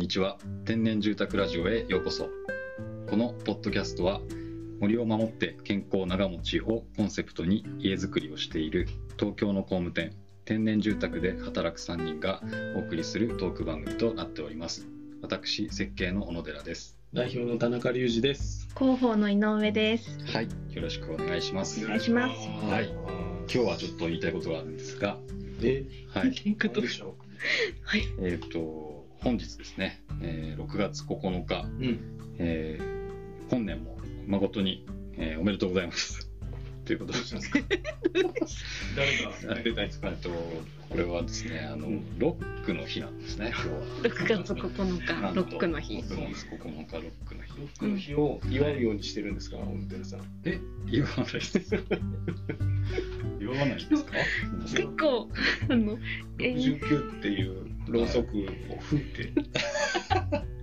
にちは。天然住宅ラジオへようこそ。このポッドキャストは森を守って健康長持ちをコンセプトに家づくりをしている東京の工務店天然住宅で働く3人がお送りするトーク番組となっております。私設計の小野寺です。代表の田中隆二です。広報の井上です。はい。よろしくお願いします。お願いします。はい。今日はちょっと言いたいことがあるんですが。で、はい。何でしょ？はい。えっ、と本日ですね、えー6月9日、う。うん。えー本年も誠に、えーおめでとうございます。ということで、誰が出たいですかえっとこれはですね、あの、うんロックの日なんですね、今日は。6月9日、ロックの日。6月9日、ロックの日。ロックの日を祝うようにしてるんですか、小野寺さん。え、言わないです。言わないですか？結構、あの、えー69っていうろうそくを吹いて、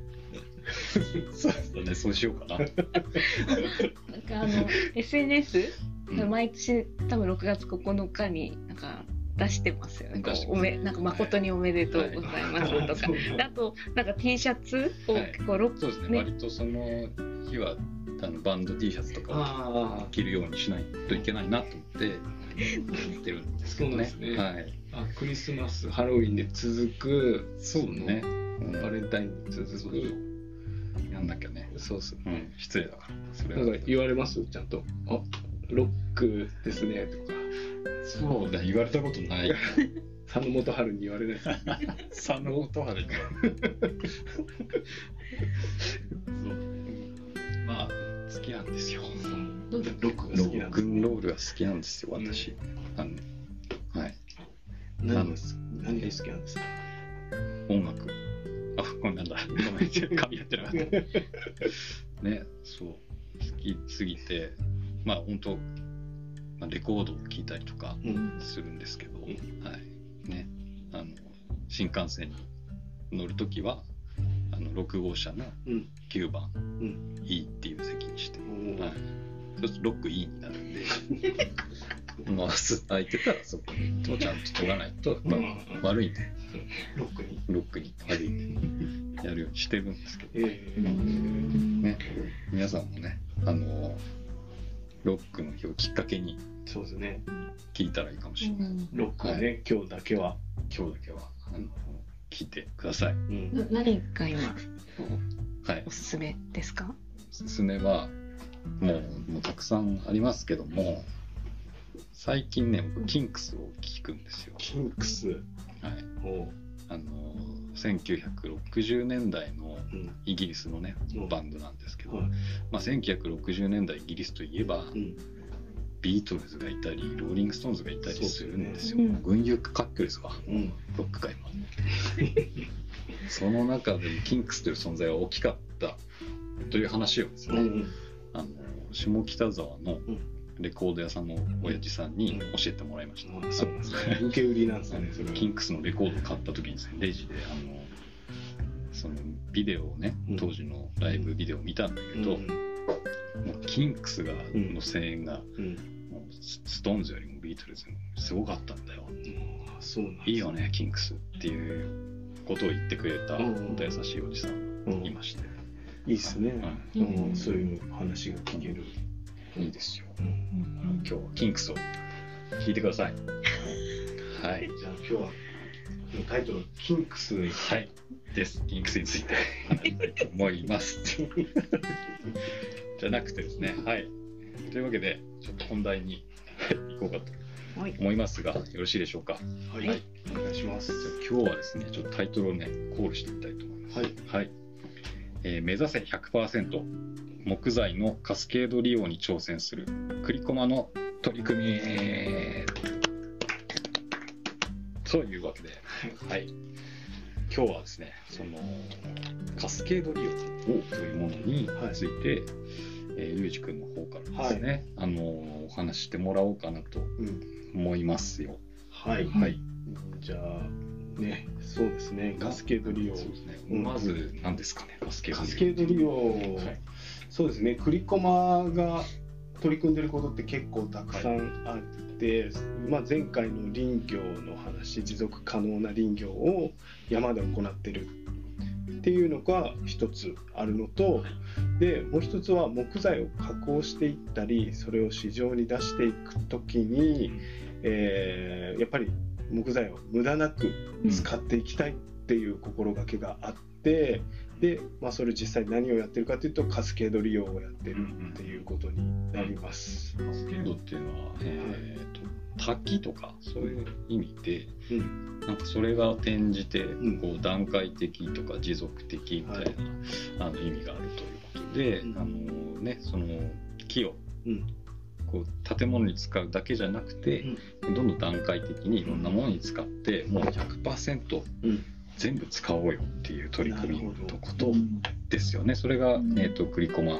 そうですね、そうしようかな。なんかあの、SNS、うん毎年多分6月9日になんか出してますよね。おめなんか誠におめでとうございますとか。であと、なんか T シャツをはい結構ロッそうですね、ね割とその日はあのバンド T シャツとかあを着るようにしないといけないなと思って着てるんですけどね。そうなんですねはい。あ、クリスマス、ハロウィンで続く、そうね。バレンタインに続そうそうく、やんなきゃね。そうっす。うん、失礼だから。それはなんか言われます？ちゃんと。あ、ロックですね、とか。そうだ、言われたことない。佐野元春に言われない 佐野元春に。そう。まあ、好きなんですよ。ロックがロ好きなんですックンロールが好きなんですよ、私。あのはい。何何が好きなんですか？音楽。あ、これなんだ。ごめん、噛み合ってなかった。ね、そう。好きすぎて、まあ、本当まあ、レコードを聴いたりとかうん。するんですけど、んはい。ね、あの、新幹線に乗るときは、あの、6号車のうん。9番、うん。E っていう席にして、はい。そうすると6 E になるんで、まあ、空いてたらそこをちゃんと取らないと、まあ、悪いんで、ロックに。ロックに悪いんで、やるようにしてるんですけど、えー、ね、皆さんもね、あの、ロックの日をきっかけにそうですね。聞いたらいいかもしれない。うんロックはね、今日だけは。今日だけは、あの、聞いてください。うん。な何が今はいお。すすめですか？おすすめは、もう、もうたくさんありますけども、最近ね、僕、キンクスを聞くんですよ。キンクス？はい。おあの、1960年代のうん。イギリスのねうん、バンドなんですけど、はい。まあ、1960年代イギリスといえば、うん。ビートルズがいたり、ローリング・ストーンズがいたりするんですよ。ね群雄割拠ですわ、うん。ロック界も。その中でもキンクスという存在は大きかったという話をですね、うん。あの下北沢のんレコード屋さんの親父さんに教えてもらいました。そうなんですね。受け売りなんですね、そ。キンクスのレコードを買った時にですね、レジであのそのビデオをねうん、当時のライブビデオを見たんだけど、うん。もうキンクスがんの声援が、うん。もうスストーンズよりもビートルズのすごかったんだよ。あそうなんいいよね、キンクスっていうことを言ってくれた、うん本当優しいおじさんいまして、いいっすね。ううん。そういう話が聞ける。んいいですよ。うん。今日はキンクスを聞いてください。はい。じゃあ今日は、タイトル、キンクス。はい。です。キンクスについて話したいと思います。じゃなくてですね、はい。というわけで、ちょっと本題に行こうかとはい。思いますが、よろしいでしょうか？はい。お願いします。じゃあ今日はですね、ちょっとタイトルをね、コールしてみたいと思います。はい。はい。えー目指せ100%木材のカスケード利用に挑戦するクリコマの取り組みというわけで、はい。今日はですね、そのカスケード利用というものについて、えー、ゆうじくんの方からですね、あのお話ししてもらおうかなとうん。思いますよ。はい。はい。じゃあ、ね、そうですね、カスケード利用。そうですね。うん。まず何ですかね、カスケードカスケード利用、はい。そうですね、クリコマが取り組んでることって結構たくさんあって、まあ、前回の林業の話、持続可能な林業を山で行ってるってっていうのが一つあるのとでもう一つは木材を加工していったりそれを市場に出していく時に、えーやっぱり木材を無駄なく使っていきたいっていう心がけがあってで、まあ、それ実際何をやってるかというとカスケード利用をやってるっていうことになります。カスケードっていうのは、えー、と滝とかそういう意味でうん。なんかそれが転じてん。こう段階的とか持続的みたいな、あの意味があるということで、うん。あのね、その木をうんこう建物に使うだけじゃなくて、どん。どん段階的にいろんなものに使ってもう100%うん。全部使おうよっていう取り組みのことですよね。それが、えー、とクリコマ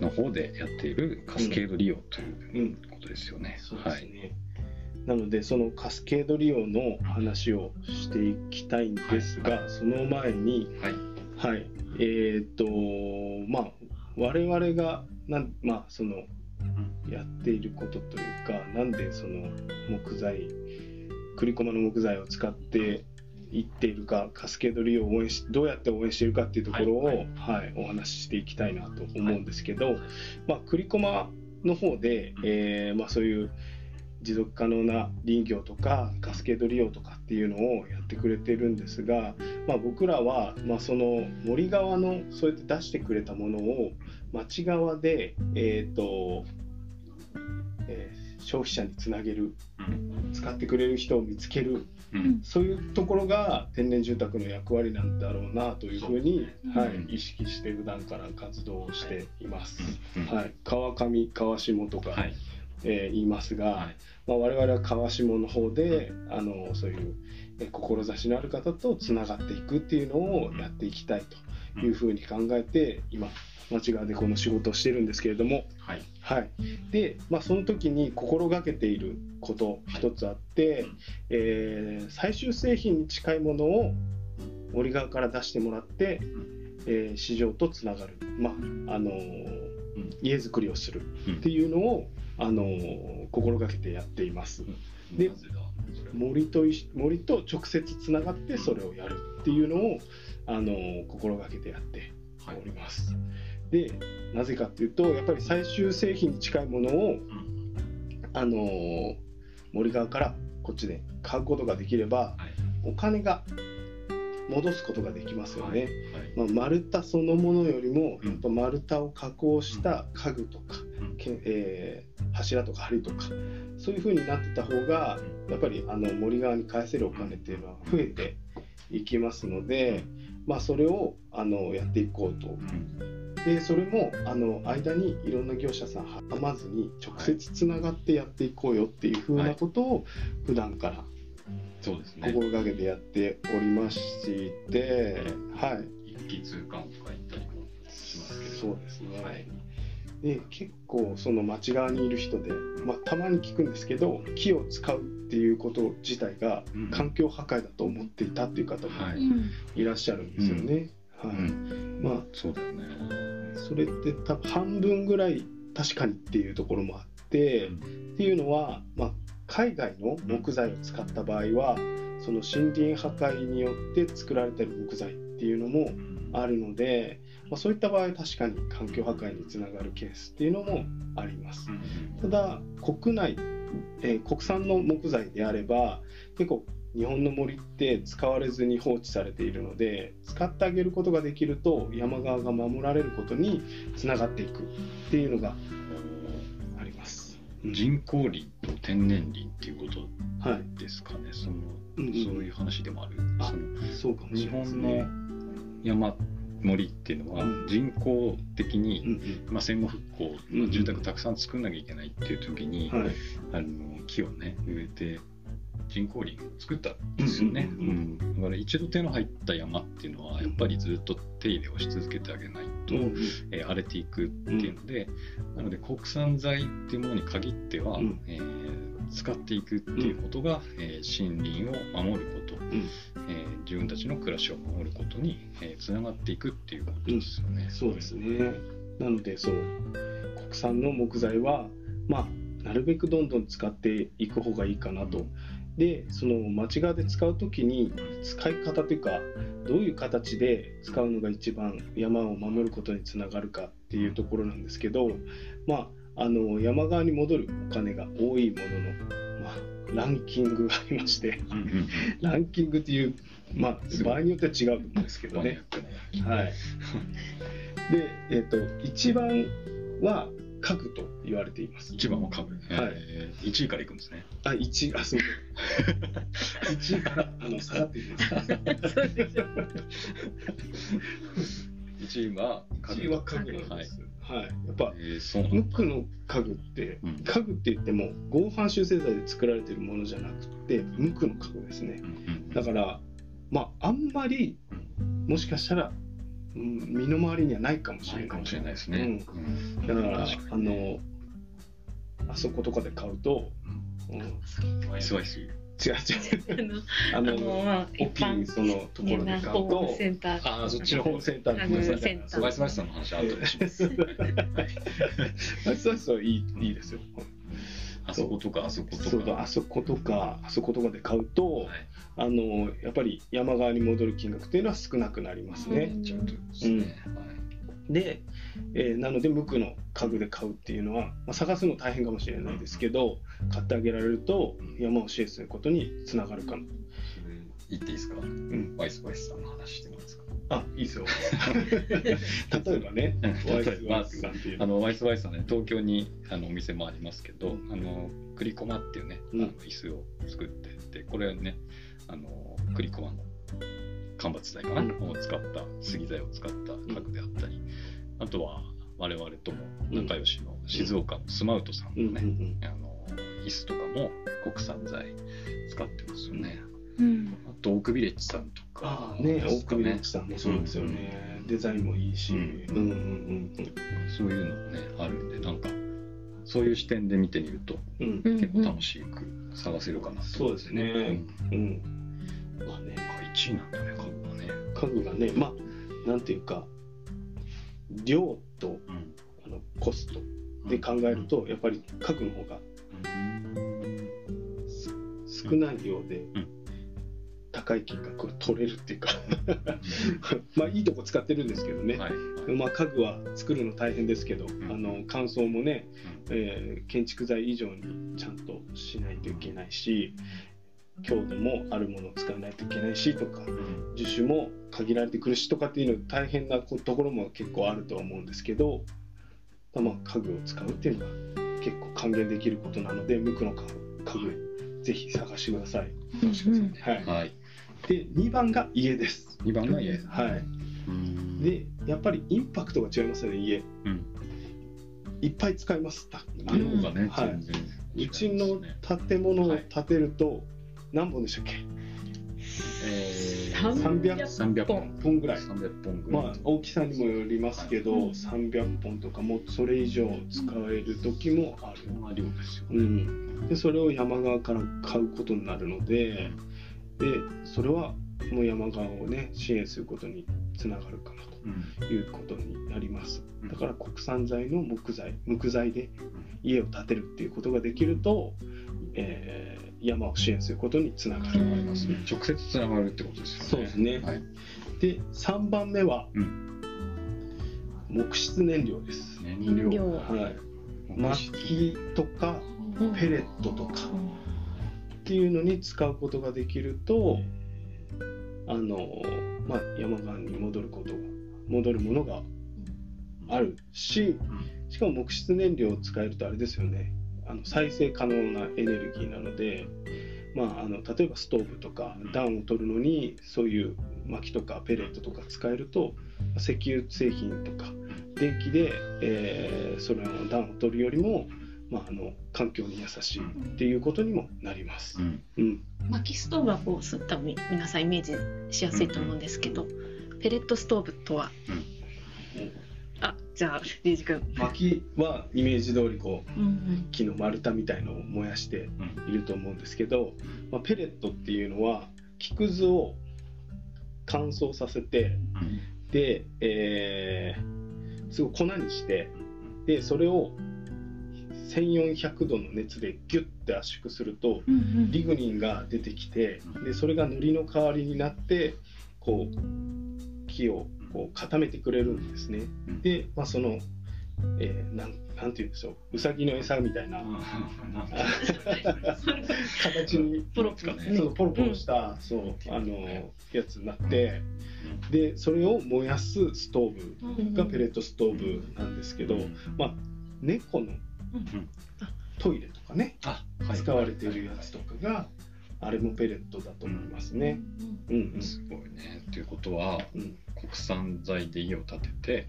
の方でやっているカスケード利用といううんことですよね。そうね。なのでそのカスケード利用の話をしていきたいんですが、その前にはい。はい。えっ、とまあ我々がなんまあそのやっていることというかなんでその木材栗駒の木材を使ってい。っているかカスケード利用を応援しどうやって応援しているかっていうところを、ははい。いお話ししていきたいなと思うんですけど、まあ、栗駒の方で、えーまあ、そういう持続可能な林業とかカスケード利用とかっていうのをやってくれてるんですが、まあ、僕らは、まあ、その森側のそうやって出してくれたものを町側で、えーとえー消費者につなげるうん。使ってくれる人を見つけるうん。そういうところが天然住宅の役割なんだろうなというふうに、はいうん。意識して普段から活動をしています。うん。はい、川上川下とか、はい。えー言いますが、はい。まあ、我々は川下の方であのそういうえー志のある方とつながっていくっていうのをやっていきたいというふうに考えて今町側でこの仕事をしてるんですけれども、はい。はい、で、まあ、その時に心がけていること一つあって、うん。えー最終製品に近いものを森側から出してもらって、えー市場とつながる、まああのー家づくりをするっていうのを、あのー心がけてやっています。で森と森と直接つながってそれをやるっていうのを、あのー心がけてやってはいおります。でなぜかっていうとやっぱり最終製品に近いものをうんあのー森側からこっちで買うことができればはい。お金が戻すことができますよね。はい。まあ、丸太そのものよりもうんやっぱ丸太を加工した家具とか、うんけえー柱とか梁とかそういう風になってた方がやっぱりあの森側に返せるお金っていうのは増えていきますので、まあ、それをあのやっていこうとうんでそれもあの間にいろんな業者さん挟まずに直接つながってやっていこうよっていうふうなことを普段からそうですね。心がけてやっておりまして、はい一気通貫とか言ったりもしますけど。そうですね、はい。で結構その町側にいる人で、まあ、たまに聞くんですけど木を使うっていうこと自体がうん環境破壊だと思っていたっていう方もはいらっしゃるんですよね。はいうん。まあそうだよね。それって多分半分ぐらい確かにっていうところもあって、っていうのは、まあ、海外の木材を使った場合はその森林破壊によって作られてる木材っていうのもあるので、まあ、そういった場合は確かに環境破壊につながるケースっていうのもあります。ただ国内、えー国産の木材であれば結構日本の森って使われずに放置されているので使ってあげることができると山側が守られることにつながっていくっていうのがあります。人工林と天然林っていうことはい、ですかね。そのうんうんそういう話でもある。あそのそうかもし日れないです本ね。の山森っていうのはうん。人工的うんに、まあ、戦後復興、うんうん住宅たくさん作んなきゃいけないっていう時に、あの木をね植えて人工林を作ったんですよね、うんだから一度手の入った山っていうのはやっぱりずっと手入れをし続けてあげないと、うんえー荒れていくっていうので、なので国産材っていうものに限っては、うん。えー使っていくっていうことが、えー森林を守ること、んえー自分たちの暮らしを守ることにつな、がっていくっていうことですよね。そうですね。なのでそう国産の木材はまあなるべくどんどん使っていく方がいいかなとでその町側で使う時に使い方というかどういう形で使うのが一番山を守ることにつながるかっていうところなんですけど、まあ、あの山側に戻るお金が多いものの、まあ、ランキングがありましてランキングっていう、まあ、場合によっては違うんですけどね。はい、で、えっと一番は家具と言われています。一番は家具、はいえー、1位からいくんですねあ、一あ、そう。一位からあの下がっていいですか？そうでしょ1位は家具一位は家具なんです。はい、やっぱえー、そうなんだ。無垢の家具って、うん。家具って言っても合板修正剤で作られているものじゃなくて無垢の家具ですね。だからまああんまりもしかしたら、うん、身の回りにはないかもしれない。かもしれないですね、うん。だから確かあのあそことかで買うと、うん、違う違ワイスワイスう。あのあのあのまあ大きいそのところで買うとセンターあーそっちのホームセンターあのごめんなさいセンター。ワイスワイスさんの話後でします、はいあそうそういいいいですよ。あそことかあそことか。そうだあそことかあそことかで買うと、はい。あのやっぱり山側に戻る金額っていうのは少なくなりますね。うん。ちゃんとですね、はい。で、えーなので無垢の家具で買うっていうのは、まあ、探すの大変かもしれないですけど買ってあげられると山を支援することにつながるかな。言っていいですか、ん。ワイスワイスさんの話してもいいですか？あいいですよ。例えばねワイスワイスさんっていう。あのワイスワイスさんね東京にあのお店もありますけどあのクリコマっていうね、うん。あの椅子を作っててこれねあのクリコマの間伐材かな、うん。を使った杉材を使った家具であったり、あとは我々とも仲良しの静岡のスマウトさんうんのね、うんうんあの椅子とかも国産材使ってますよね。うん。あとオークビレッジさんとか。ああねですか大久保さんもそうですよね、デザインもいいし、ううんん、うんうんうん。そういうのもねあるんでなんかそういう視点で見てみるとうん。うん結構楽しく探せるかなと、そうですね。うん。まあねうん、1位なんだね家具はね、家具がねまあなんていうか量とうん。あのコストで考えるとやっぱり家具の方が少ないようでうん。高い金額を取れるっていうか。まあいいとこ使ってるんですけどね、はい。まあ、家具は作るの大変ですけど、ん。あの乾燥もね、えー建築材以上にちゃんとしないといけないし強度もあるものを使わないといけないしとかうん。樹種も限られてくるしとかっていうの大変なこところも結構あるとは思うんですけど、まあ、家具を使うっていうのが結構還元できることなので無垢の家具ぜひ探してください。うんはい。はい、で2番が家です。2番が家、はい、うん。でやっぱりインパクトが違いますよね家。うん。いっぱい使います。あ家のうちの建物を建てると何本でしたっけ？えー、300 300本1本。ぐらい。300本ぐらい、まあ大きさにもよりますけど、はい。300本とかもそれ以上使える時もある。そん。な量ですよね、うん、でそれを山側から買うことになるのででそれはもう山側をね支援することにつながるかなうんということになります。うん。だから国産材の木材木材で家を建てるっていうことができると、えー山を支援することにつながる、あります。ね直接つながるってことですよね。そうですね。はい、で3番目は、う木質燃料です、燃燃料。はい、薪とかうん。ペレットとかっていうのに使うことができるとあの、まあ、山側に戻ることが戻るものがあるししかも木質燃料を使えるとあれですよね。あの再生可能なエネルギーなので、まあ、あの例えばストーブとか暖を取るのにそういう薪とかペレットとか使えると石油製品とか電気で、えーそれの暖を取るよりも、まあ、あの環境に優しいっていうことにもなります。う。ん。うん、薪ストーブはこうす多分皆さんイメージしやすいと思うんですけど、ペレットストーブとは、あじゃあリージ君、薪はイメージ通りこううん木の丸太みたいのを燃やしていると思うんですけど、まあ、ペレットっていうのは木くずを乾燥させてで、えーすごい粉にしてでそれを1400度の熱でギュッて圧縮するとうんうん。リグニンが出てきてでそれが糊の代わりになってこう木をこう固めてくれるんですね。うん。で、まあ、その、えーなんなんて言うんでしょう。うさぎの餌みたいな。形にポロポロ。ねそうポロポロした、そうあのやつになってでそれを燃やすストーブがペレットストーブなんですけど、まあ、猫のトイレとかね使われているやつとかがあれもペレットだと思いますね。うん。うんすごいね。ということはうん。国産材で家を建てて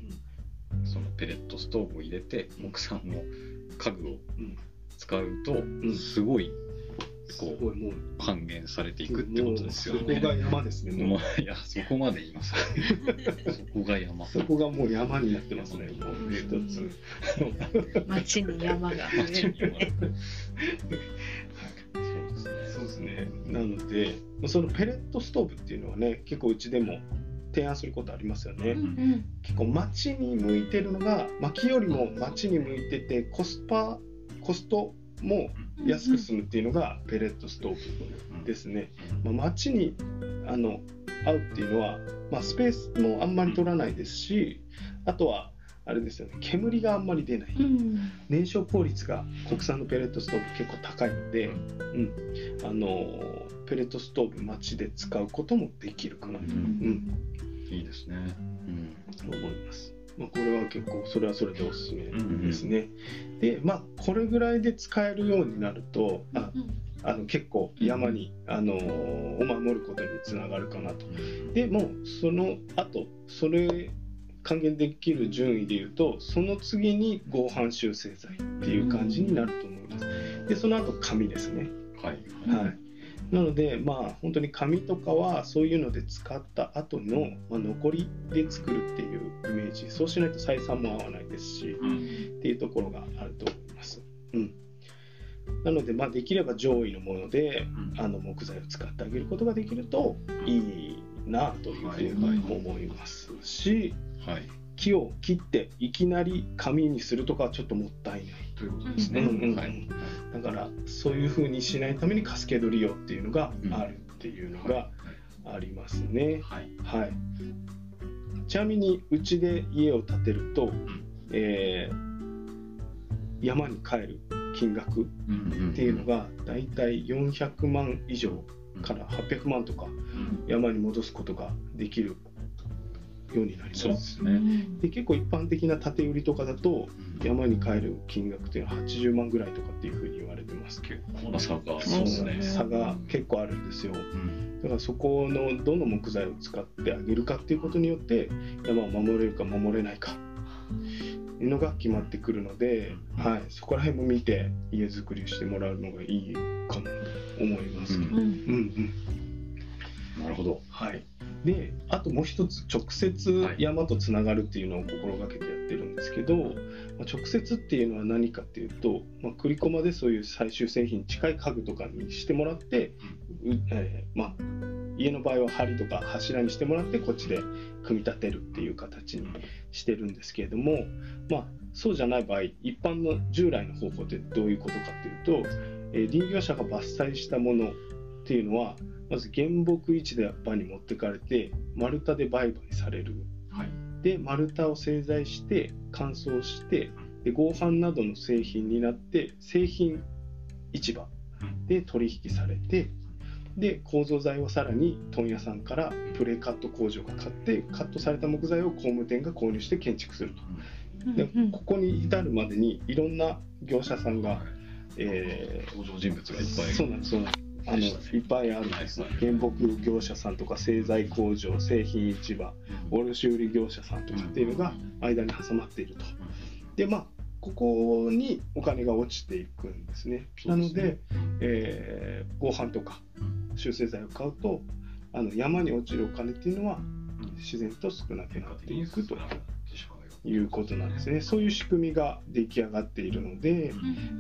そのペレットストーブを入れて木産の家具をうん。使うとん。すごいすこごいもう。う還元されていくってことですよね。そこが山ですね。ももういやそこまで言います。そこが山。うそこがもう山になってますね。もう。一つ。街に山が見えるね。そうですね。なので、そのペレットストーブっていうのはね、結構うちでも提案することありますよね。うん結構街に向いてるのが、薪よりも街に向いてて、コスパ、コストも安く済むっていうのがペレットストーブですね。まあ、街にあの合うっていうのは、まあ、スペースもあんまり取らないですし、あとは、あれですよね、煙があんまり出ない。うん。燃焼効率が国産のペレットストーブ結構高いので、うん、あのペレットストーブ街で使うこともできるかな。と、ううん。ん、いいですね。思います。まあ、これは結構それはそれでおすすめですね。でまあこれぐらいで使えるようになるとああの結構山に、あのを守ることにつながるかなと。でもうその後それ還元できる順位でいうとその次に合板修正剤っていう感じになると思います。でその後紙ですね。はいはい。なのでまあ本当に紙とかはそういうので使った後の、まあ、残りで作るっていうイメージそうしないと採算も合わないですしっていうところがあると思います。うん、なのでまあできれば上位のものであの木材を使ってあげることができるといいなというふうに思いますしはい。木を切っていきなり紙にするとかはちょっともったいない。ということですね。うん。うん。うんはい。だからそういうふうにしないためにカスケード利用っていうのがあるっていうのがありますね。はい。はい、ちなみにうちで家を建てると、えー山に帰る金額っていうのがだいたい400万以上から800万とか山に戻すことができるようになります。そうですね。で結構一般的な建売りとかだと山に帰る金額っていうのは80万ぐらいとかっていうふうに言われてますけど。結構な差がそうですね。差が結構あるんですよ。うん。だからそこのどの木材を使ってあげるかっていうことによって山を守れるか守れないか。いうのが決まってくるので、はい、そこら辺も見て家づくりをしてもらうのがいいかもと思います、うん。うんうん。なるほど。はい、であともう一つ直接山とつながるっていうのを心がけてやってるんですけど、まあ直接っていうのは何かっていうと、まあ、栗駒でそういう最終製品に近い家具とかにしてもらって、うえーまあ、家の場合は梁とか柱にしてもらってこっちで組み立てるっていう形にしてるんですけれども、まあ、そうじゃない場合一般の従来の方法ってどういうことかっていうと、えー林業者が伐採したものっていうのはまず原木市場に持ってかれて丸太で売買される。はい。で丸太を製材して乾燥してで合板などの製品になって製品市場で取引されてで構造材はさらに問屋さんからプレカット工場が買ってカットされた木材を工務店が購入して建築すると。でここに至るまでにいろんな業者さんが、えー登場人物がいっぱい。そうなんですそうなんですあのいっぱいあるんですはい原木業者さんとか製材工場製品市場卸売業者さんとかっていうのが間に挟まっていると。でまあここにお金が落ちていくんですね。なので、えー合板とか修正剤を買うとあの山に落ちるお金っていうのは自然と少なくなっていくと。いうことなんですね。そういう仕組みが出来上がっているので、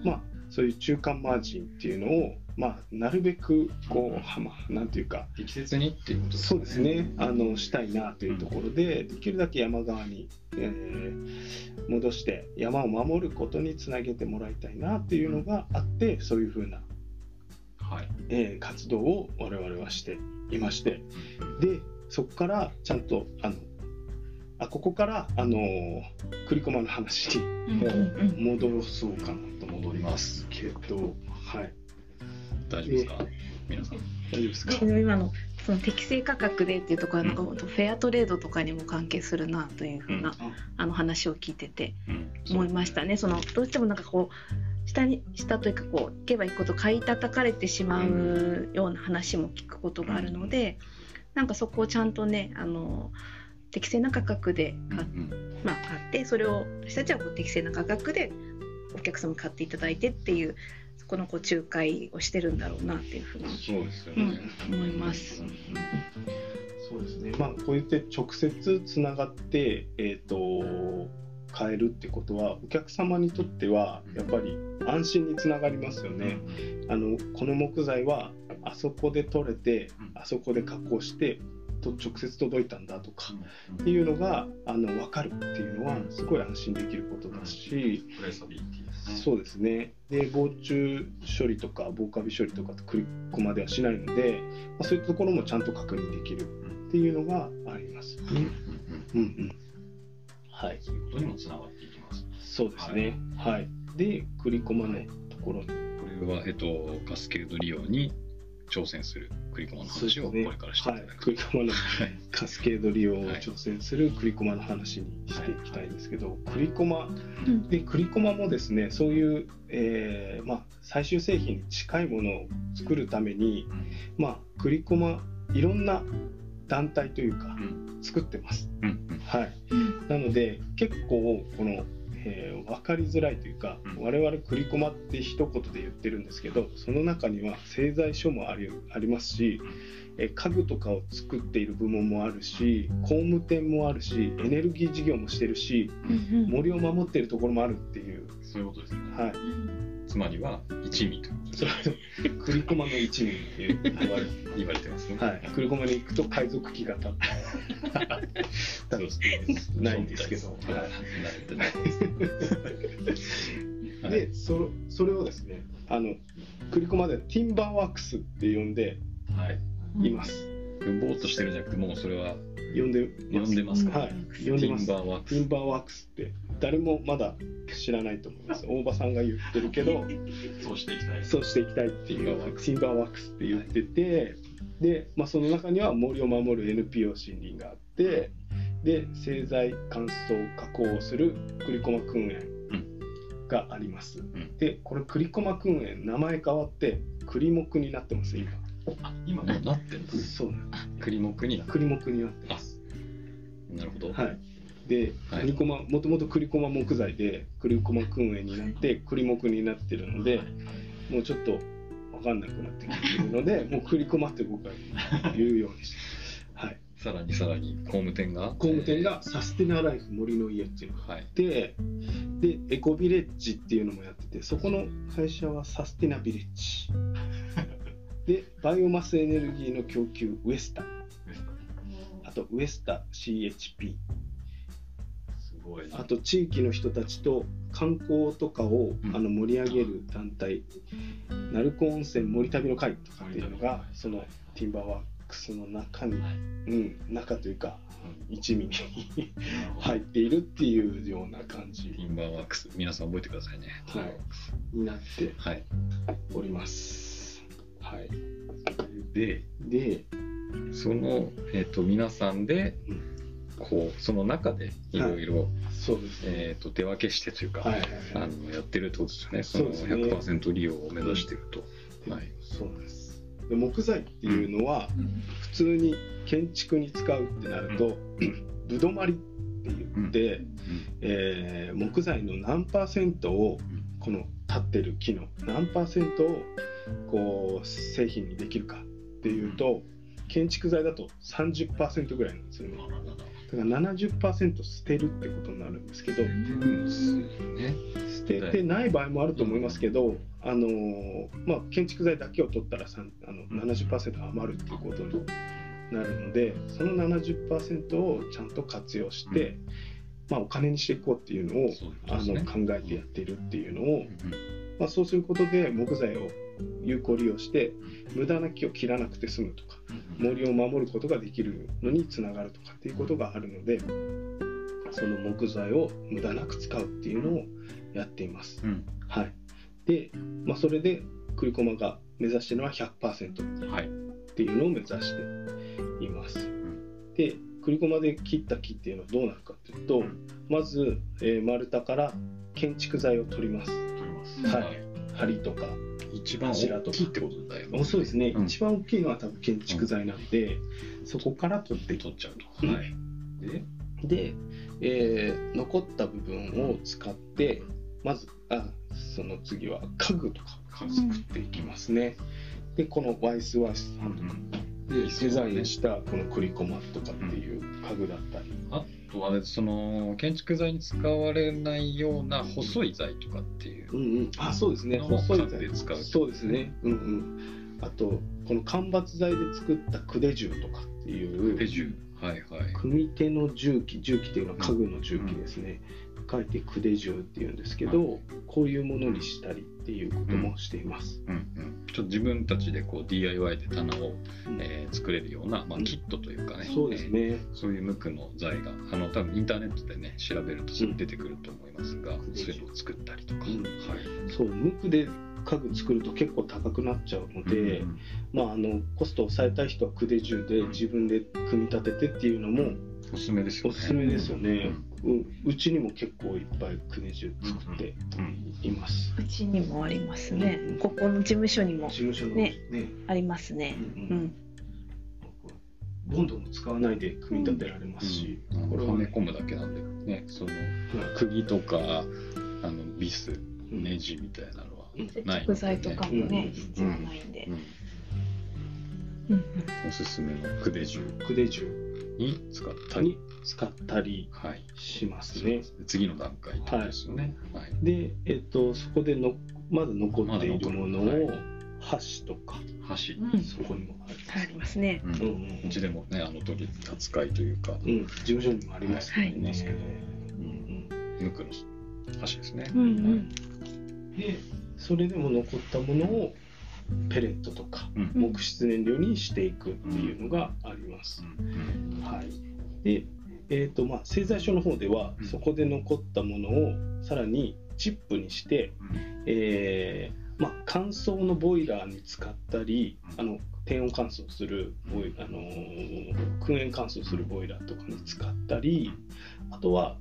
まあそそういう中間マージンっていうのを、まあ、なるべくこう、はまあ、なんていうか適切にっていうことですそうですね。あのしたいなというところで、できるだけ山側に、えー戻して山を守ることにつなげてもらいたいなっていうのがあってそういうふうな、はい。えー活動を我々はしていまして。でそこからちゃんとあのあここからあの栗駒の話にうんうんうん。戻そうかなと思戻りますけどはい大丈夫ですか？皆さん。大丈夫ですか？でも今のその適正価格でっていうところはなん。かフェアトレードとかにも関係するなというふうな、うん。あの話を聞いててうん。思いましたね。そのどうしてもなんかこう下に下というかこう行けば行くほど買い叩かれてしまうような話も聞くことがあるので、なんかそこをちゃんとねあの適正な価格で買,、うんまあ、買ってそれを私たちはこう適正な価格でお客様に買っていただいてっていうそこのこう仲介をしてるんだろうなっていうふうにそうですようんね、思います。そうですね。まあこうやって直接つながってえっ、と変えるってことはお客様にとってはやっぱり安心につながりますよね。あのこの木材はあそこで取れてうん。あそこで加工してと直接届いたんだとかうんっていうのがあの分かるっていうのはすごい安心できることだし、そうですね。で防虫処理とか防カビ処理とかとクリックまではしないので、まあ、そういったところもちゃんと確認できるっていうのがあります。ね。うんうんうん。うんはい、そういうことにもつながっていきます。そうですね。はい。で、クリコマのところに。これは、えっと、カスケード利用に挑戦するクリコマの話をこれからしていただはい、くクリコマのはいカスケード利用を挑戦するクリコマの話にしていきたいんですけど、クリコマうん。でクリコマもですねそういう、えーまあ、最終製品に近いものを作るために、まあ、クリコマいろんな団体というかうん。作ってます。うんうん。はい、うん。なので結構この、えー分かりづらいというか、うん。我々クリコマって一言で言ってるんですけどその中には製材所もありありますし、えー家具とかを作っている部門もあるし工務店もあるしエネルギー事業もしてるし森を守っているところもあるっていう、そういうことですね。はい、うんつまりは一味と。それクリコマの一味っていう言われ言われてますね。はい、クリコマに行くと海賊機が立った そうです。ねないんですけど。はい。慣れてないですはいでそそれをですねあのクリコマではティンバーワークスって呼んではい。います、ぼーっとしてるんじゃなくてもうそれは呼んで呼んでます。か、はい。呼んでます。ティンバーワークスティンバーワークスって誰もまだ知らないと思います。大場さんが言ってるけど そうしていきたい。そうしていきたいっていうティンバーワークスって言っててで、まあ、その中には森を守る NPO 森林があってで製材乾燥加工をする栗駒訓園があります、ん。でこれ栗駒訓園名前変わって栗木になってます今あ今もうなってるんです そうなんです栗木になってる栗木になってます。なるほど。はい。ではい。栗駒もともと栗駒木材で栗駒訓園になって栗木になってるのでもうちょっと分かんなくなってきてるので もう栗駒って僕は言うようにしてはい。さらにさらに工務店が？工務店がサステナライフ森の家っていうのがあはい。ってでエコビレッジっていうのもやっててそこの会社はサステナビレッジでバイオマスエネルギーの供給ウエスタ。あとウエスタ CHP すごいなあと地域の人たちと観光とかを、うん。あの盛り上げる団体。鳴子温泉森旅の会とかっていうのがそのティンバーワークスの中に、うん、中というか一味に入っているっていうような感じ、ティンバーワークス皆さん覚えてくださいね。はい、になってはい。おります。はい、でで、その、えっと皆さんでうん。こうその中でい。ろいろ手分けしてというか、はいはいあはい。のやってるってことですよね。そのそうですね。100%利用を目指してると、はい。そうです。で木材っていうのは、普通に建築に使うってなると、ぶどまりって言って、えー木材の何パーセントをこの立ってる木の何パーセントをこう製品にできるかっていうと建築材だと30%ぐらいなんですよね。だから70%捨てるってことになるんですけどうん。捨ててない場合もあると思いますけどあのーまあ、建築材だけを取ったらあの70%余るっていうことになるのでその70%をちゃんと活用して、まあ、お金にしていこうっていうのをそういうことあの考えてやっているっていうのを、うん。まあ、そうすることで木材を有効利用して無駄な木を切らなくて済むとかうん森を守ることができるのにつながるとかっていうことがあるのでその木材を無駄なく使うっていうのをやっています。うん。はい、で、まあ、それで栗駒が目指しているのは100%はい。っていうのを目指しています。ん。で栗駒で切った木っていうのはどうなるかっていうと、うん。まず、えー丸太から建築材を取ります。取ります。はい。梁とか一番大きいってことだよね。おそうですね、うん。一番大きいのは多分建築材なんで、そこから取って取っちゃうとうん。はい。でで、えー残った部分を使ってまずあその次は家具とか作っていきますね、でこのワイスワイスさんとかでデザインしたこのクリコマとかっていう家具だったり、あとはその建築材に使われないような細い材とかっていう。うんうん、あそうですね。細い家具で使う。そうですね。うんうん。あとこの間伐材で作ったクデ銃とかっていう。手重。はいはい。組み手の重機重機っていうのは家具の重機ですね、書いてクデ重っていうんですけど、こういうものにしたりっていうこともしています、うんうんちょっと自分たちでこう DIY で棚を、うん。えー作れるような、まあ、うん。キットというかね、そうですね、えーそういう無垢の材があの多分インターネットでね調べるとすぐ出てくると思いますが、うん。そういうのを作ったりとか、うん。はい。そう無垢で家具作ると結構高くなっちゃうので、うんまああのコストを抑えたい人はクデ重で自分で組み立ててっていうのもおすすめですよね。おすすめですよね、ううちにも結構いっぱいクデ重作ってうん。います、うちにもありますね。うん。ここの事務所にも事務所のね。ねありますね。うんうん。うん。ボンドも使わないで組み立てられますし、うん。これはめ込むだけなんでねその釘とかあのビスうん。ネジみたいなのはない着剤とかもね、うん必要ないんで。う。んうん。おすすめの筆重。クデ重に使ったりに使ったりはいしますね。次の段階ですよね、はい。で、えっと、そこでのまだ残っているものを箸とか箸、うん。うんそこにもありありますね。うん。うんうんうちでもねあの時扱いというか、うん、事務所にもありますけどはい。ね。ますけどうん。無垢の箸ですね、うんうん。うんでそれでも残ったものをペレットとか木質燃料にしていくっていうのがあります。うん。はい、で、えーとまあ、製材所の方ではうん。そこで残ったものをさらにチップにして、えーまあ、乾燥のボイラーに使ったりあの低温乾燥するボイ、あのー燻煙乾燥するボイラーとかに使ったりあとは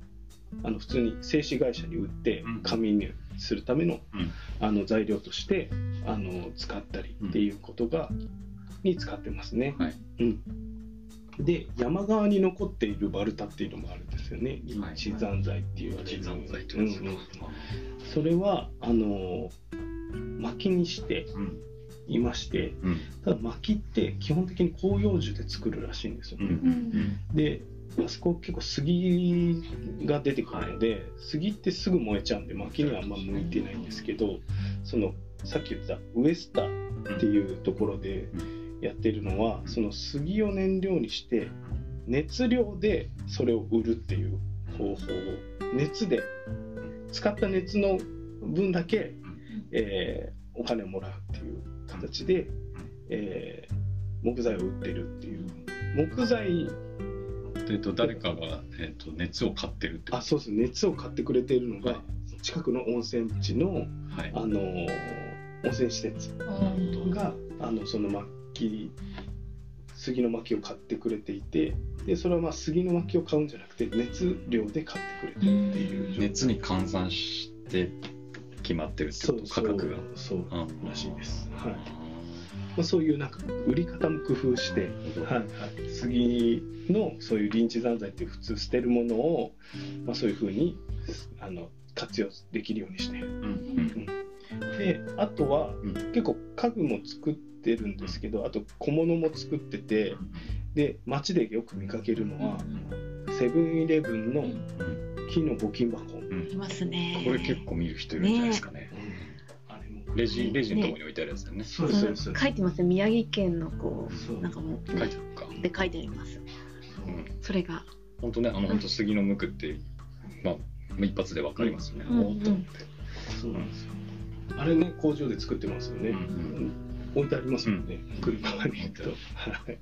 あの普通に製紙会社に売ってうん。紙にするためのうん。あの材料としてあの使ったりっていうことが、に使ってますね。はい。うん、で山側に残っているバルタっていうのもあるんですよね。はい。一山材っていう。一山材とうんいううん。それはあの薪にしてうん。いましてうん。ただ薪って基本的に広葉樹で作るらしいんですようん。ね、うん。であそこ結構杉が出てくるので、杉ってすぐ燃えちゃうんで薪にはあんま向いてないんですけどそのさっき言ったウエスタっていうところでやってるのはその杉を燃料にして熱量でそれを売るっていう方法を熱で使った熱の分だけ、えーお金をもらうっていう形で、えー木材を売ってるっていう。木材えっと誰かが、えっと熱を買ってるってこあそうです。熱を買ってくれているのが、はい。近くの温泉地の、とはい。あのー温泉施設うん。があのその薪杉の薪を買ってくれていてでそれはまあ杉の薪を買うんじゃなくて熱量で買ってくれてるっていう熱に換算して決まってるってそうこと価格が。そう。らしいです。はいまあ、そういうなんか売り方も工夫して、はいはい、杉のそういう臨地残材っていう普通捨てるものを、まあ、そういうふうにあの活用できるようにして。うんうん。であとは、うん。結構家具も作ってるんですけどあと小物も作っててで街でよく見かけるのはセブンイレブンの木の募金箱、うん。いますね。これ結構見る人いるんじゃないですかね。あれもレジレジのところに置いてあるやつだよね。そうですそうです。その書いてますね宮城県のこそう。うなんかもう、書いてあるか。で書いてあります。うん。それが。本当ねあの本当杉の無垢ってまあ一発でわかりますよね、そうなんですよ。あれね工場で作ってますよね、うん。うん置いてありますもんね、うん。車に行くと。はい。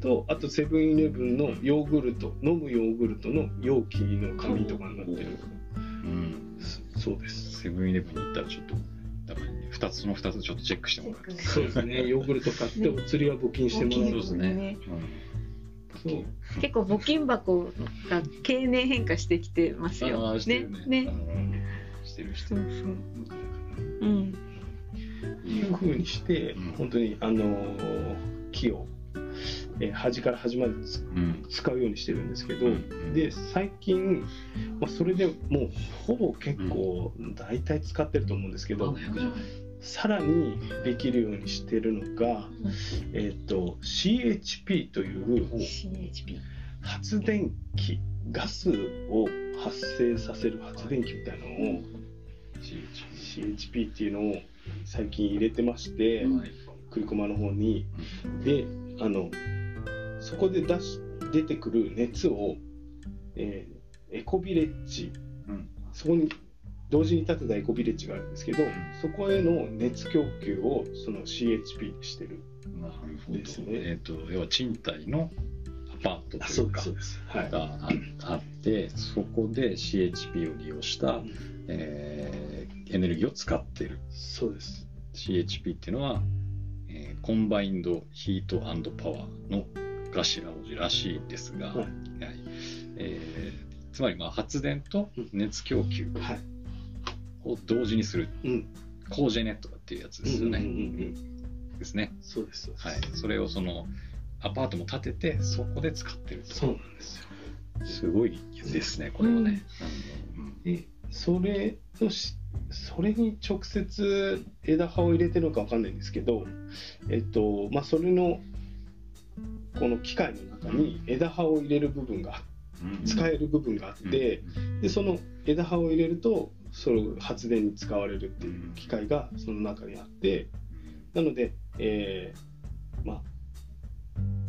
とあとセブンイレブンのヨーグルト。飲むヨーグルトの容器の紙とかになってる、うん、そうです。セブンイレブンに行ったらちょっと2つその2つちょっとチェックしてもらう。そうですね。ヨーグルト買ってお釣りは募金してもらうそうですね、そう結構募金箱が経年変化してきてますうん、よねね。ね。うん。してるしてる。そうそう。うん。いうふうにして、うん。本当にあのー木を、えー端から端までつうん。使うようにしてるんですけど、うん。で最近、まあ、それでもうほぼ結構大体使ってると思うんですけど、さらにできるようにしてるのが、えー、と CHP という発電機ガスを発生させる発電機みたいなのを CHP っていうのを最近入れてまして、はい。栗駒の方に。であのそこで出し出てくる熱を、えーエコビレッジ。うん。そこに同時に立てたエコビレッジがあるんですけど、そこへの熱供給をその CHP にしてる。ですね。えっ、と要は賃貸のアパートとあいうかそうですはい。がああってそこで CHP を利用した、えーエネルギーを使ってる。そうです。CHP っていうのは、えーコンバインドヒートパワーの頭文字らしいんですが、はい。はい。えーつまりまあ発電と熱供給。はいを同時にする。うん。コージェネットっていうやつですよね。うんうんうんうん。ですね。そうですはい、それをそのアパートも建ててそこで使ってると。そうなんですよ。すごいですねこれはね。うん。でそれのしそれに直接枝葉を入れてるのかわかんないんですけど、えっとまあ、それのこの機械の中に枝葉を入れる部分がうん使える部分があって、でその枝葉を入れるとそれを発電に使われるっていう機械がその中にあってなので、えーまあ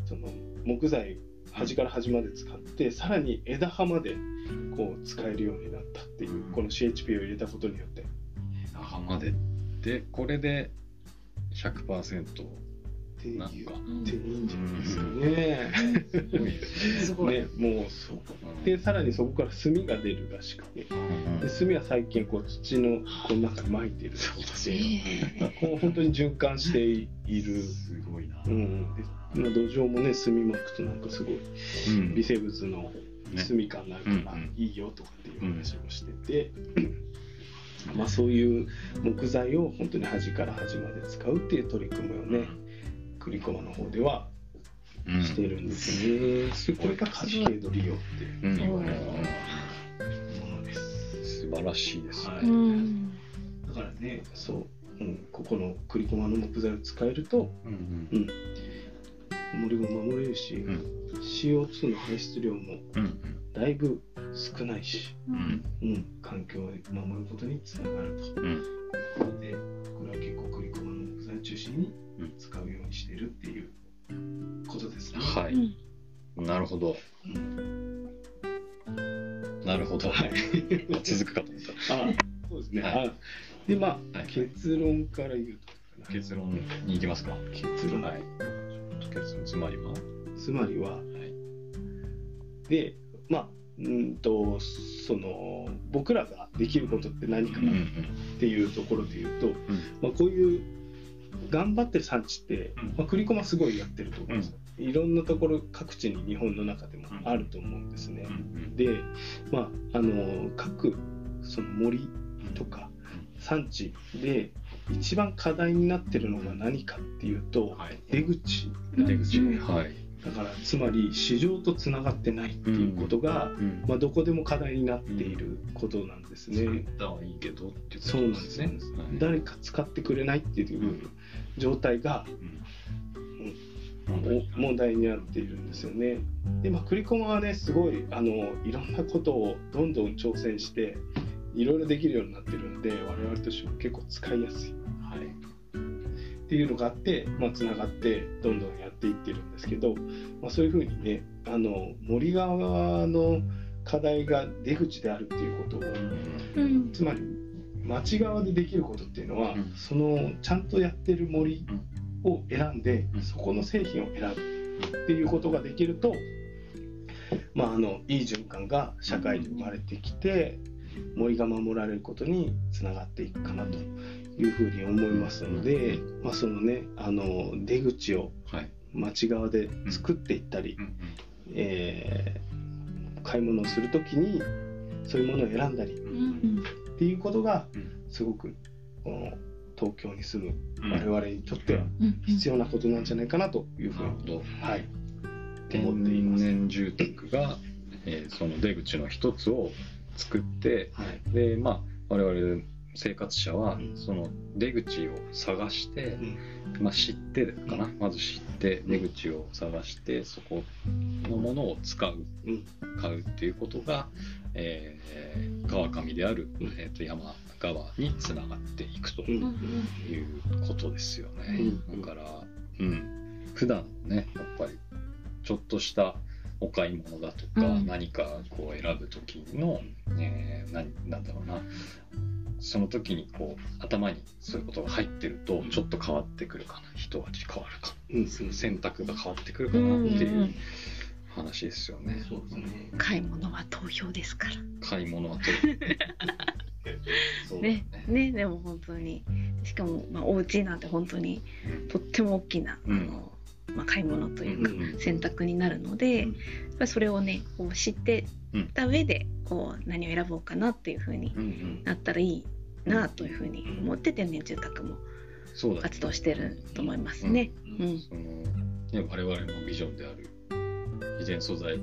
その木材端から端まで使ってさらに枝葉までこう使えるようになったっていうこの CHP を入れたことによって。枝葉まででこれで100%っていうなんかっていいんじゃないですかね。すごいね。もうそう。でさらにそこから炭が出るらしくて。うん。で炭は最近こう土のこの中に撒いてるそうですこう 本当に循環している、すごいな。うん、でまあ土壌もね炭まくとなんかすごいうん微生物の住みかになるからいいよとかっていう話をしてて、まあそういう木材を本当に端から端まで使うっていう取り組みをね栗駒の方ではうん。してるんですね。でこれがカスケード利用ってう。ん。言われるものです。素晴らしいです。ね。はうん。だからね、そう、うん、ここの栗駒の木材を使えるとうんうん。森も守れるし、うん。CO2 の排出量もうんだいぶ少ないし、うん。うん、環境を守ることにつながると。うん。で、これは結構栗駒の木材を中心に使うようにしてるっていうことですね。はうんい。なるほど。うんなるほど。はい続くかと思った。あそうですね。はいあで、まあ、はい結論から言うと、結論に行きますか。結論、はい。結論つまりは？つまりは、いで、まあ、うんと、その、僕らができることって何かうんうなんっていうところで言うと、まあ、こういう頑張ってる産地って、うん。まあ、栗駒すごいやってると思うんですよ、いろんなところ各地に日本の中でもあると思うんですね、うんで、まあ、あの各その森とか産地で一番課題になってるのが何かっていうと、はい。出口。なん出口。ですねはい。だからつまり市場とつながってないっていうことが、うんまあ、どこでも課題になっていることなんですね。作ったはいいけどっていうことそうなんですねはい誰か使ってくれないっていう状態が問題になっているんですよね。で、まあ、栗駒はねすごいあのいろんなことをどんどん挑戦していろいろできるようになってるんで我々としても結構使いやすい。はいっていうのがあって、まあ、つながってどんどんやっていってるんですけど、まあ、そういうふうにねあの森側の課題が出口であるっていうことをうん。つまり町側でできることっていうのは、うん。そのちゃんとやってる森を選んで、うん。そこの製品を選ぶっていうことができると、まあ、あのいい循環が社会に生まれてきて森が守られることにつながっていくかなというふうに思いますので、まあ、そのねあの出口をはい。町側で作っていったり、うんえー買い物をする時にそういうものを選んだりううん。んっていうことがうん。すごくこの東京に住むうん。我々にとってはうん。必要なことなんじゃないかなというふうに、はい、天思っています。然住宅が、えーその出口の一つを作ってはい。でまあ我々生活者はうん。その出口を探してう、ん。まあ、知ってかなまず知って出口を探してそこのものを使ううん。買うっていうことが、えー川上である、うん。えー、と山側につながっていくとうん。いううんことですよね。うん。だから、うん、普段ねやっぱりちょっとしたお買い物だとか、うん。何かこう選ぶ時の、えー、何なんだろうなその時にこう頭にそういうことが入ってるとちょっと変わってくるかな一味変わるかうんうん選択が変わってくるかなってうんいう話ですよね。そうですね買い物は投票ですから。買い物はとそうだねねでも本当に。しかも、まあ、お家なんて本当にとっても大きな、うん。あのまあ、買い物というか、うん選択になるので、うん。それをねこう知ってた上でこう何を選ぼうかなっていうふうにうんうん。なったらいいなというふうに思って天然住宅も活動してると思いますね。ね我々のビジョンである自然素材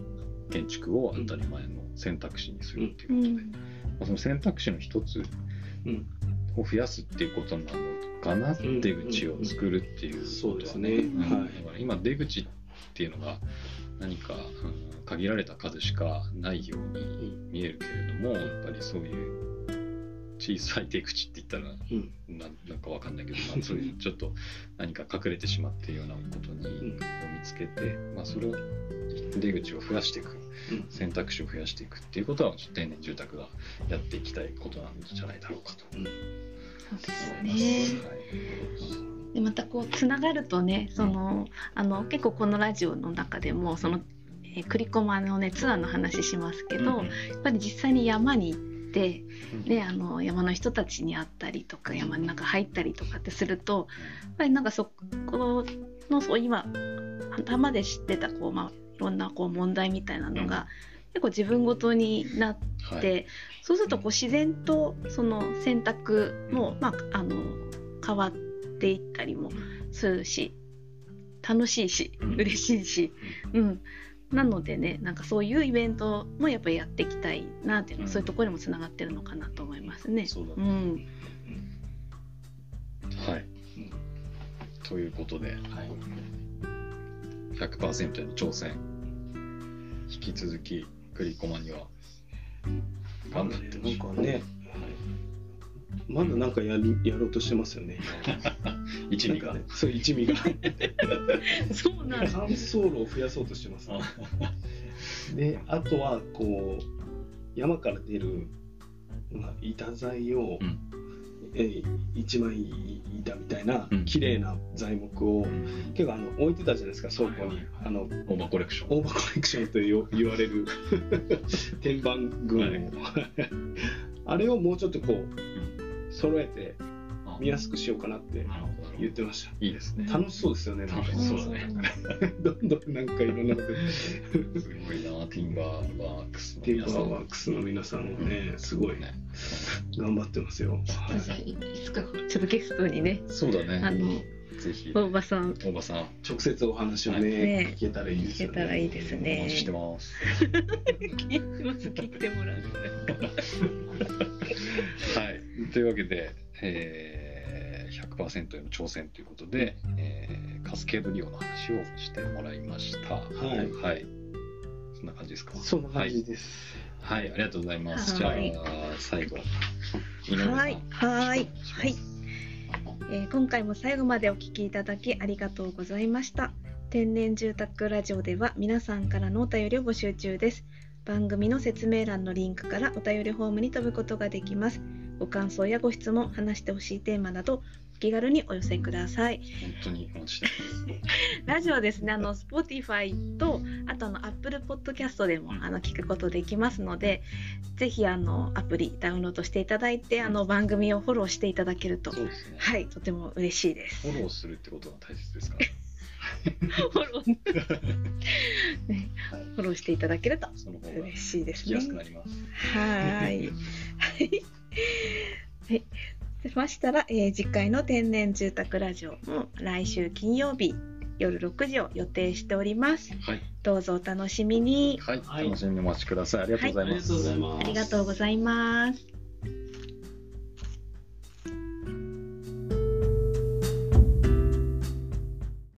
建築を当たり前の選択肢にするっていうことで、まあその選択肢の一つうんを増やすっていうことなのかな、うん出口を作るっていうそうですね。うん。はい今出口っていうのが何か、うん限られた数しかないように見えるけれどもやっぱりそういう小さい出口って言ったらうん。ななんかわかんないけど、まあ、そういう ちょっと何か隠れてしまっているようなことにん。見つけて、まあ、それを出口を増やしていくうん。選択肢を増やしていくっていうことは天然住宅がやっていきたいことなんじゃないだろうかと。うんそうです。ね。はいでまたこうつながるとねそのあの結構このラジオの中でもその、えー、栗駒のねツアーの話しますけど、うんやっぱり実際に山に行って、うん。ね、あの山の人たちに会ったりとか山の中入ったりとかってするとやっぱりなんかそこのそう今頭で知ってたこう、まあ、いろんなこう問題みたいなのが、結構自分ごとになって、はい。そうするとこう自然とその選択も、まあ、あの変わっていったりもするし楽しいし、うん。嬉しいし、うん、なのでねなんかそういうイベントもやっぱりやっていきたいなっていうのは、うん。そういうところにもつながってるのかなと思いますね。そうだね。うん、はい、ということではい。100%への挑戦引き続き栗駒には。頑張って。なんかね、まだなんかやりやろうとしてますよね。一味が。ね、そう一味が。そうなん乾燥炉を増やそうとしてます、ね。で、あとはこう山から出るまあ板材を、うんえー一枚板みたいなうん。綺麗な材木を、結構あの置いてたじゃないですか倉庫に、あのオーバーコレクション。オーバーコレクションとよ言われる 天板群を、あれをもうちょっとこう揃えてあ。見やすくしようかなって。な言ってました。いいですね。楽しそうですよね楽しそうだね。どんどんなんかいろんなこと。すごいなティンバーワークスのティンバーワークスの皆さんもねすごいね。頑張ってますよ、はいちょっとゲストにね。そうだあねのぜひ。大場さん。大場さん。直接お話をね,、ね。聞けたらいいですよね。聞けたらいいですおね待ちしてます。聞いてます聞いてもらうはいというわけで、えー、100%への挑戦ということで、えー、カスケード利用の話をしてもらいました。はい。はい。そんな感じですか？そんな感じです、はい、ありがとうございます。はい。じゃあ、最後、井上さん。はい。はい。はい。えー今回も最後までお聞きいただきありがとうございました。天然住宅ラジオでは皆さんからのお便りを募集中です。番組の説明欄のリンクからお便りフォームに飛ぶことができます。ご感想やご質問話してほしいテーマなどお気軽にお寄せください本当にお待ちしてラジオですね、あの Spotify とあとあの Apple Podcast でもあの聞くことできますので、ぜひあのアプリダウンロードしていただいてあの番組をフォローしていただけるとます。そうですね。はいとても嬉しいです。フォローするってことが大切ですから。フォローねはいフォローしていただけるとその方が嬉しいですきや。すくなります。はーい。はい。はい。しましたら、えー次回の天然住宅ラジオも来週金曜日夜6時を予定しております。はい。どうぞお楽しみに。はい。はい楽しみにお待ちください。ありがとうございます。ありがとうございますありがとうございます。